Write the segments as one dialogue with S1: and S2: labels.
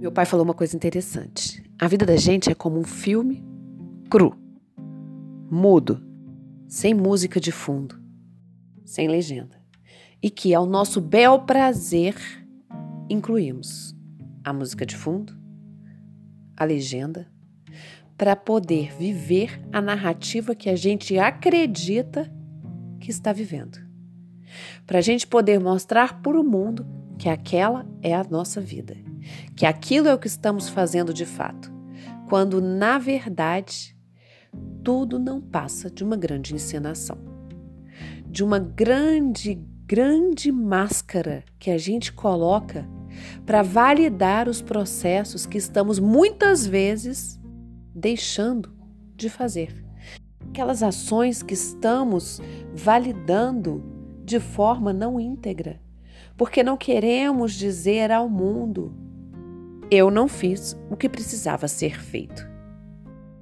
S1: Meu pai falou uma coisa interessante. A vida da gente é como um filme cru, mudo, sem música de fundo, sem legenda. E que ao nosso bel prazer incluímos a música de fundo, a legenda, para poder viver a narrativa que a gente acredita que está vivendo. Para a gente poder mostrar para o mundo que aquela é a nossa vida, que aquilo é o que estamos fazendo de fato, quando na verdade tudo não passa de uma grande encenação, de uma grande, grande máscara que a gente coloca para validar os processos que estamos muitas vezes deixando de fazer. Aquelas ações que estamos validando de forma não íntegra, porque não queremos dizer ao mundo: eu não fiz o que precisava ser feito.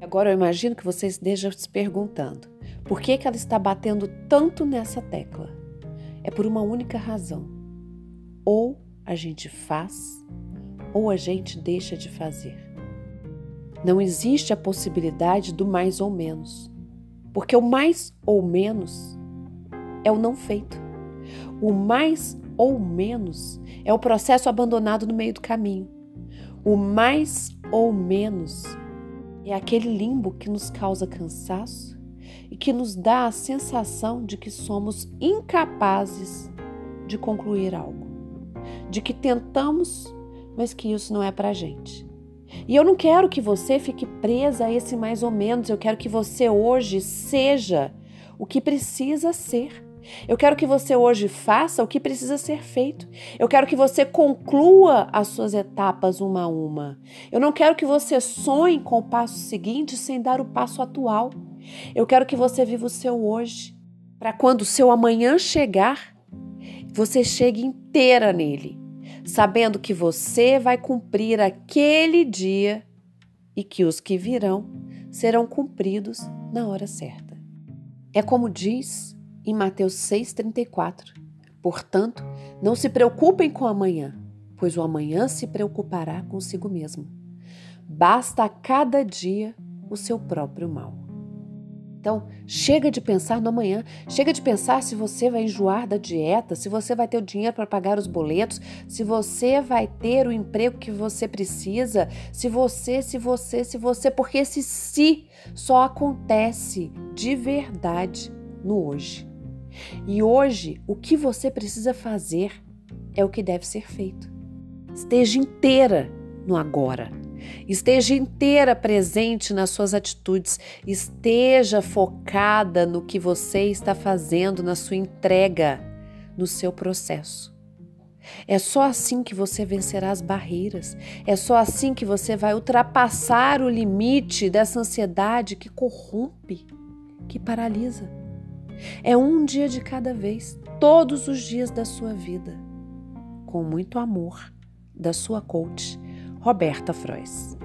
S1: Agora eu imagino que você esteja se perguntando: por que, que ela está batendo tanto nessa tecla? É por uma única razão. Ou a gente faz, ou a gente deixa de fazer. Não existe a possibilidade do mais ou menos, porque o mais ou menos é o não feito. O mais ou menos é o processo abandonado no meio do caminho. O mais ou menos é aquele limbo que nos causa cansaço e que nos dá a sensação de que somos incapazes de concluir algo de que tentamos, mas que isso não é para gente. E eu não quero que você fique presa a esse mais ou menos, eu quero que você hoje seja o que precisa ser. Eu quero que você hoje faça o que precisa ser feito. Eu quero que você conclua as suas etapas uma a uma. Eu não quero que você sonhe com o passo seguinte sem dar o passo atual. Eu quero que você viva o seu hoje, para quando o seu amanhã chegar, você chegue inteira nele, sabendo que você vai cumprir aquele dia e que os que virão serão cumpridos na hora certa. É como diz em Mateus 6,34: Portanto, não se preocupem com amanhã, pois o amanhã se preocupará consigo mesmo. Basta a cada dia o seu próprio mal. Então, chega de pensar no amanhã, chega de pensar se você vai enjoar da dieta, se você vai ter o dinheiro para pagar os boletos, se você vai ter o emprego que você precisa, se você, se você, se você, porque esse se só acontece de verdade no hoje. E hoje, o que você precisa fazer é o que deve ser feito. Esteja inteira no agora. Esteja inteira presente nas suas atitudes, esteja focada no que você está fazendo, na sua entrega, no seu processo. É só assim que você vencerá as barreiras. É só assim que você vai ultrapassar o limite dessa ansiedade que corrompe, que paralisa. É um dia de cada vez, todos os dias da sua vida. Com muito amor, da sua coach Roberta Frois.